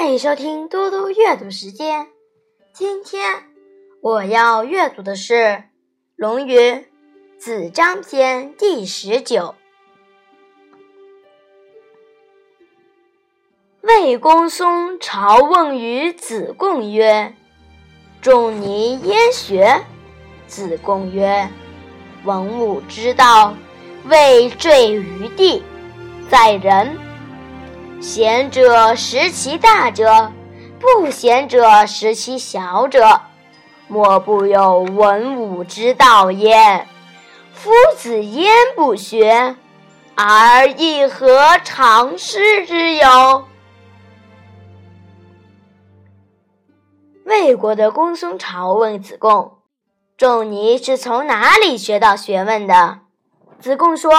欢迎收听多多阅读时间。今天我要阅读的是《论语·子张篇》第十九。魏公孙朝问于子贡曰：“仲尼焉学？”子贡曰：“文武之道，未坠于地，在人。”贤者识其大者，不贤者识其小者，莫不有文武之道焉。夫子焉不学，而亦何尝师之有？魏国的公孙朝问子贡：“仲尼是从哪里学到学问的？”子贡说。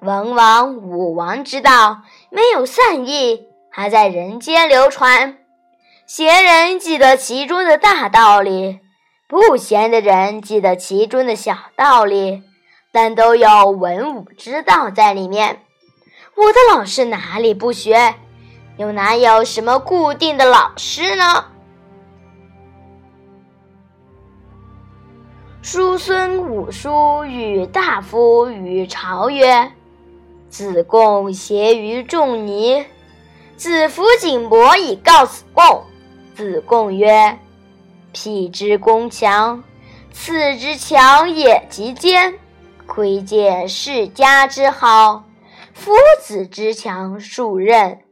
文王、武王之道没有善意，还在人间流传。贤人记得其中的大道理，不贤的人记得其中的小道理，但都有文武之道在里面。我的老师哪里不学？又哪有什么固定的老师呢？叔孙武叔与大夫与朝曰。子贡挟于仲尼，子服景伯以告子贡。子贡曰：“辟之攻强，次之强也极坚，窥见世家之好。夫子之强数任，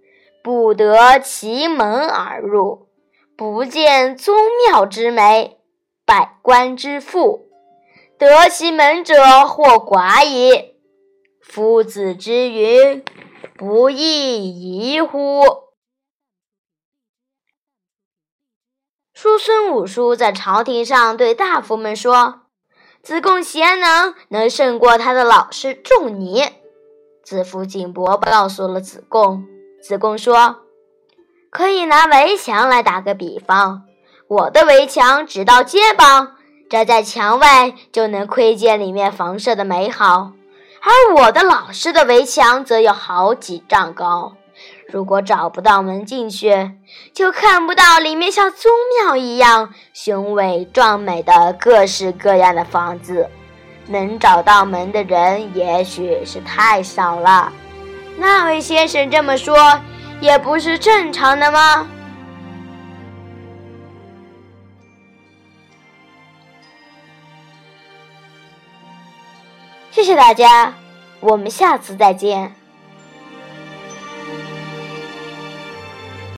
不得其门而入，不见宗庙之美，百官之富，得其门者或寡矣。”夫子之云，不亦宜乎？叔孙武叔在朝廷上对大夫们说：“子贡贤能，能胜过他的老师仲尼。”子服景伯告诉了子贡。子贡说：“可以拿围墙来打个比方，我的围墙只到肩膀，站在墙外就能窥见里面房舍的美好。”而我的老师的围墙则有好几丈高，如果找不到门进去，就看不到里面像宗庙一样雄伟壮美的各式各样的房子。能找到门的人也许是太少了。那位先生这么说，也不是正常的吗？谢谢大家，我们下次再见。